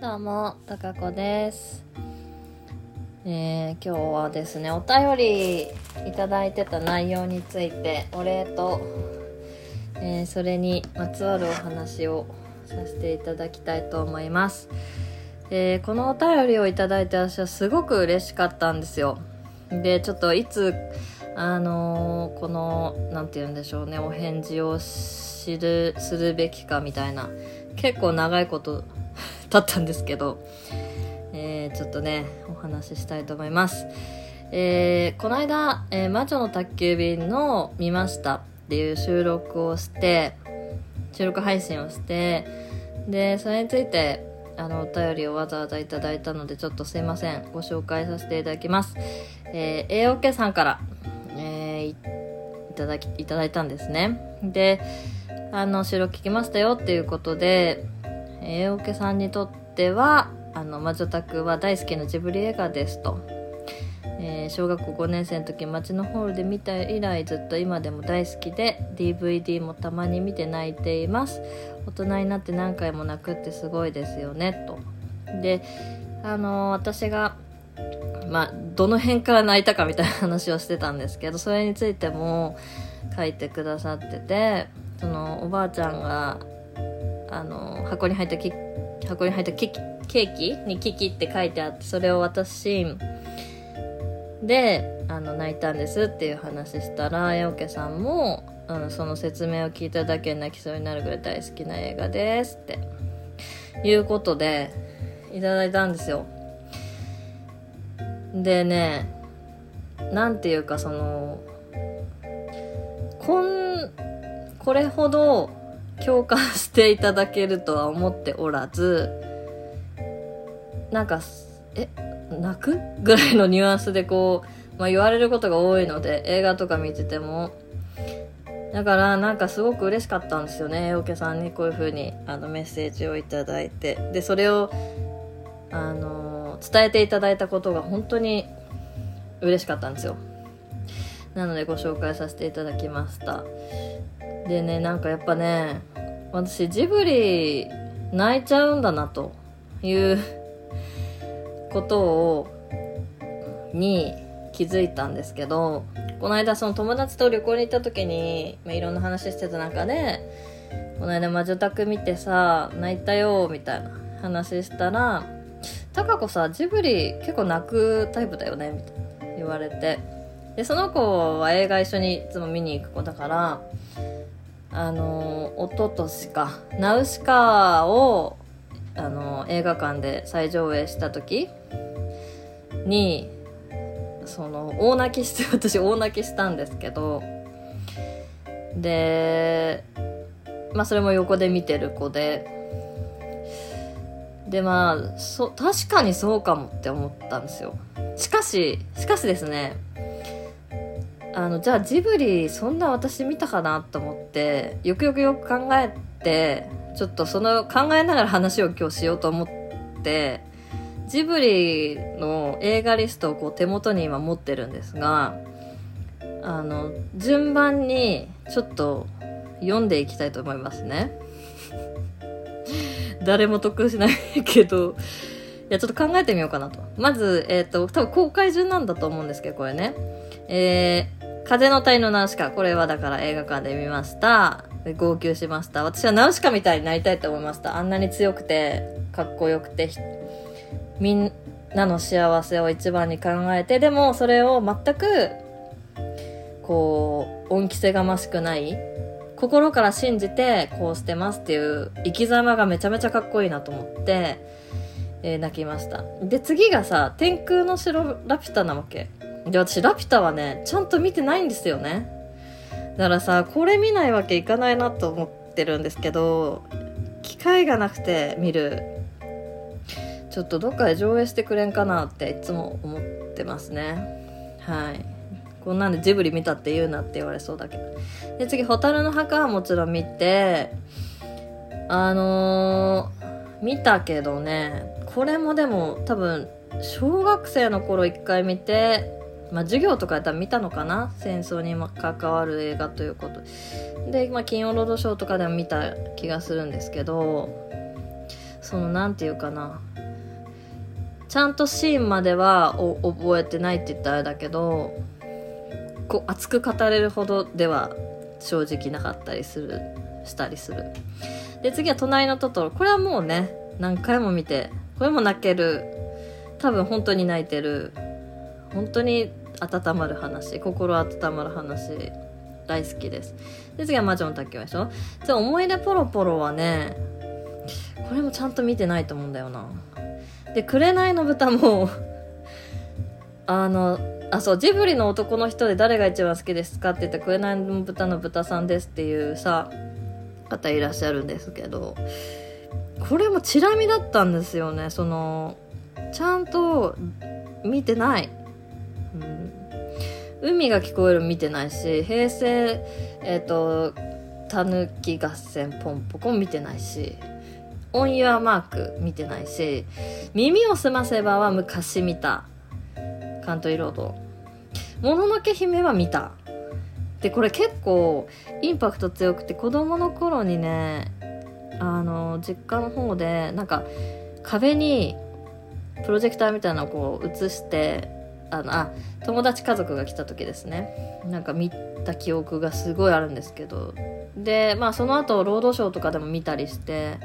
どうも、たかこです。えー今日はですね、お便りいただいてた内容について、お礼と、えーそれにまつわるお話をさせていただきたいと思います。えーこのお便りをいただいて私はすごく嬉しかったんですよ。で、ちょっといつ、あのこの、なんて言うんでしょうね、お返事を知る、するべきかみたいな、結構長いこと経ったんですけど、えーちょっとね、お話ししたいと思います。えーこの間、えー魔女の宅急便の見ましたっていう収録をして、収録配信をして、で、それについて、あの、お便りをわざわざいただいたので、ちょっとすいません。ご紹介させていただきます。えー、AOK さんから、えーいただき、いただいたんですね。で、あの、収録聞きましたよっていうことで、えー、AOK さんにとっては、あの、魔女宅は大好きなジブリ映画ですと。えー小学校5年生の時街のホールで見た以来ずっと今でも大好きで DVD もたまに見て泣いています大人になって何回も泣くってすごいですよねとであのー私がまあどの辺から泣いたかみたいな話をしてたんですけどそれについても書いてくださっててそのおばあちゃんがあの箱に入ったキ箱に入ったケーキに「キキ」って書いてあってそれを渡しであの泣いたんですっていう話したら八桶さんもあのその説明を聞いただけ泣きそうになるぐらい大好きな映画ですっていうことでいただいたんですよ。でねなんていうかそのこんこれほど共感していただけるとは思っておらずなんかえ泣く？ぐらいのニュアンスでこう、まあ、言われることが多いので映画とか見てても。だからなんかすごく嬉しかったんですよね。おけさんにこういう風にあのメッセージをいただいて。でそれをあの伝えていただいたことが本当に嬉しかったんですよ。なのでご紹介させていただきました。でねなんかやっぱね私ジブリ泣いちゃうんだなということをに気づいたんですけどこの間その友達と旅行に行った時に、まあ、いろんな話してた中でこの間魔女宅見てさ泣いたよみたいな話したら「タカ子さジブリ結構泣くタイプだよね」みたいな言われて。でその子は映画一緒にいつも見に行く子だからあの一昨年か「ナウシカ」をあの映画館で再上映した時にその大泣きして 私大泣きしたんですけどでまあそれも横で見てる子ででまあそ確かにそうかもって思ったんですよ。しかししかしですねあのじゃあジブリそんな私見たかなと思ってよくよくよく考えてちょっとその考えながら話を今日しようと思ってジブリの映画リストをこう手元に今持ってるんですがあの順番にちょっと読んでいきたいと思いますね。誰も得しないけどいやちょっと考えてみようかなと。まずえっ、と多分公開順なんだと思うんですけどこれね。えー、風の谷のナウシカ。これはだから映画館で見ました。号泣しました。私はナウシカみたいになりたいと思いました。あんなに強くてかっこよくてみんなの幸せを一番に考えてでもそれを全くこう恩着せがましくない心から信じてこうしてますっていう生き様がめちゃめちゃかっこいいなと思って、えー泣きました。で次がさ天空の城ラピュタなわけ。で私ラピュタはねちゃんと見てないんですよね。だからさこれ見ないわけいかないなと思ってるんですけど機会がなくて見る。ちょっとどっかで上映してくれんかなっていつも思ってますね。はい。こんなんでジブリ見たって言うなって言われそうだけど。で次「蛍の墓」はもちろん見てあのー見たけどね。これもでも多分小学生の頃一回見てまあ授業とかやったら見たのかな？戦争に関わる映画ということ。で、まあ、金曜ロードショーとかでも見た気がするんですけどそのなんていうかな。ちゃんとシーンまでは覚えてないって言ったらあれだけどこう熱く語れるほどでは正直なかったりするしたりする。で次は「隣のトトロ」これはもうね何回も見てこれも泣ける。多分本当に泣いてる。本当に温まる話。心温まる話。大好きです。で次は魔女の卓球でしょ。じゃあ思い出ポロポロはねこれもちゃんと見てないと思うんだよな。で紅の豚も あのあそうジブリの男の人で誰が一番好きですかって言って紅の豚の豚さんですっていうさ方いらっしゃるんですけどこれもチラ見だったんですよね。そのちゃんと見てない、うん、海が聞こえる見てないし平成えっ、ー、とたぬき合戦ポンポコ見てないしオン・ユア・マーク見てないし耳をすませばは昔見た。カントリーロードもののけ姫は見た。でこれ結構インパクト強くて子供の頃にねあの実家の方でなんか壁にプロジェクターみたいなのをこう映してあのあ友達家族が来た時ですね。なんか見た記憶がすごいあるんですけど。でまあその後ロードショーとかでも見たりして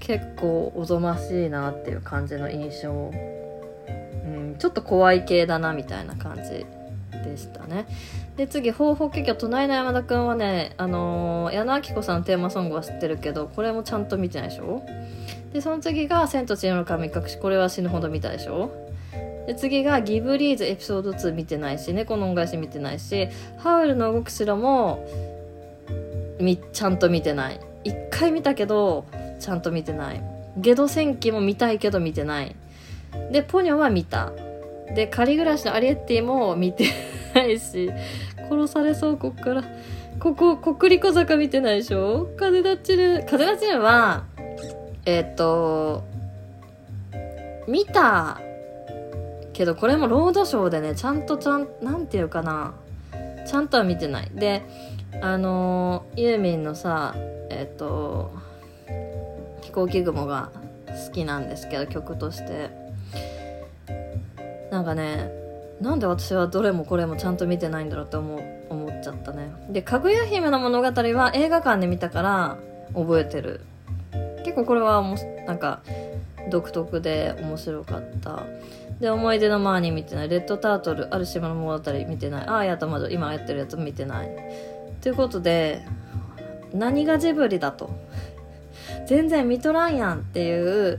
結構おぞましいなっていう感じの印象、うん、ちょっと怖い系だなみたいな感じ。でしたね。で次「方法結局隣の山田くんはねあのー、矢野明子さんのテーマソングは知ってるけどこれもちゃんと見てないでしょ？でその次が「千と千尋の神隠し」これは死ぬほど見たでしょ？で次がギブリーズエピソード2見てないし猫の恩返し見てないしハウルの動く城もみちゃんと見てない。一回見たけどちゃんと見てない。ゲド戦記も見たいけど見てない。でポニョは見た。で仮暮らしのアリエッティも見てないし殺されそうこっから。ここ国立小坂見てないでしょ？風立ちる風立ちるはえっ、と見たけどこれもロードショーでねちゃんとちゃんなんていうかな。ちゃんとは見てない。であのユーミンのさえっ、と飛行機雲が好きなんですけど曲として。なんかねなんで私はどれもこれもちゃんと見てないんだろうって思思っちゃったね。で「かぐや姫の物語」は映画館で見たから覚えてる。結構これはもなんか独特で面白かった。で思い出のマーニー見てない。レッドタートルある島の物語見てない。ああやったまだ今やってるやつ見てない。ということで何がジブリだと。全然見とらんやんっていう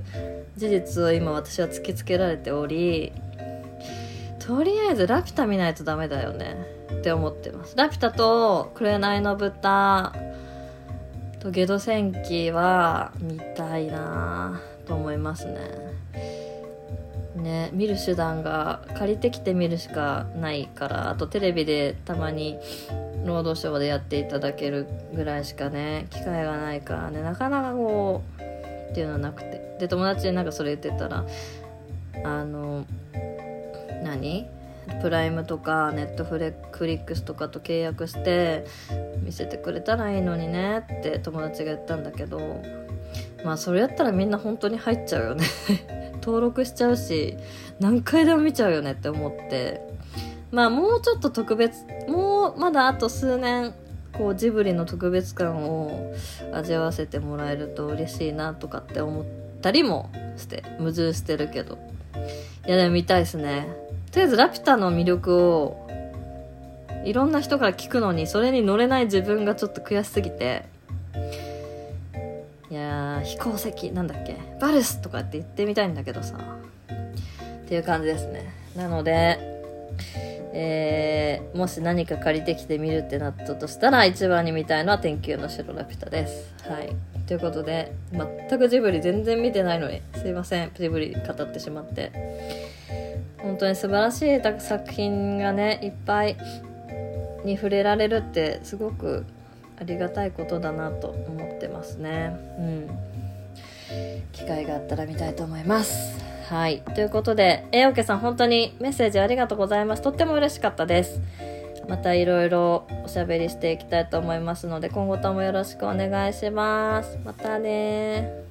事実を今私は突きつけられておりとりあえずラピュタ見ないとダメだよね。って思ってます。ラピュタと紅の豚とゲド戦記は見たいなと思いますね。ね見る手段が借りてきて見るしかないからあとテレビでたまにロードショーでやっていただけるぐらいしかね機会がないからねなかなかこうっていうのはなくて。で友達になんかそれ言ってたらあの何？プライムとかネットフレクリックスとかと契約して見せてくれたらいいのにねって友達が言ったんだけどまあそれやったらみんな本当に入っちゃうよね。登録しちゃうし何回でも見ちゃうよねって思って。まあもうちょっと特別もうまだあと数年こうジブリの特別感を味わわせてもらえると嬉しいなとかって思ったりもして矛盾してるけど。いやでも見たいですね。とりあえずラピュタの魅力をいろんな人から聞くのにそれに乗れない自分がちょっと悔しすぎていや飛行石なんだっけ？バルスとかって言ってみたいんだけどさ。っていう感じですね。なのでえー、もし何か借りてきてみるってなったとしたら一番に見たいのは天球の城ラピュタです。はい。ということで全くジブリ全然見てないのにすいません。ジブリ語ってしまって。本当に素晴らしい作品がねいっぱいに触れられるってすごくありがたいことだなと思ってますね。うん。機会があったら見たいと思います。はい。ということでえおけさん本当にメッセージありがとうございます。とっても嬉しかったです。またいろいろおしゃべりしていきたいと思いますので今後ともよろしくお願いします。またね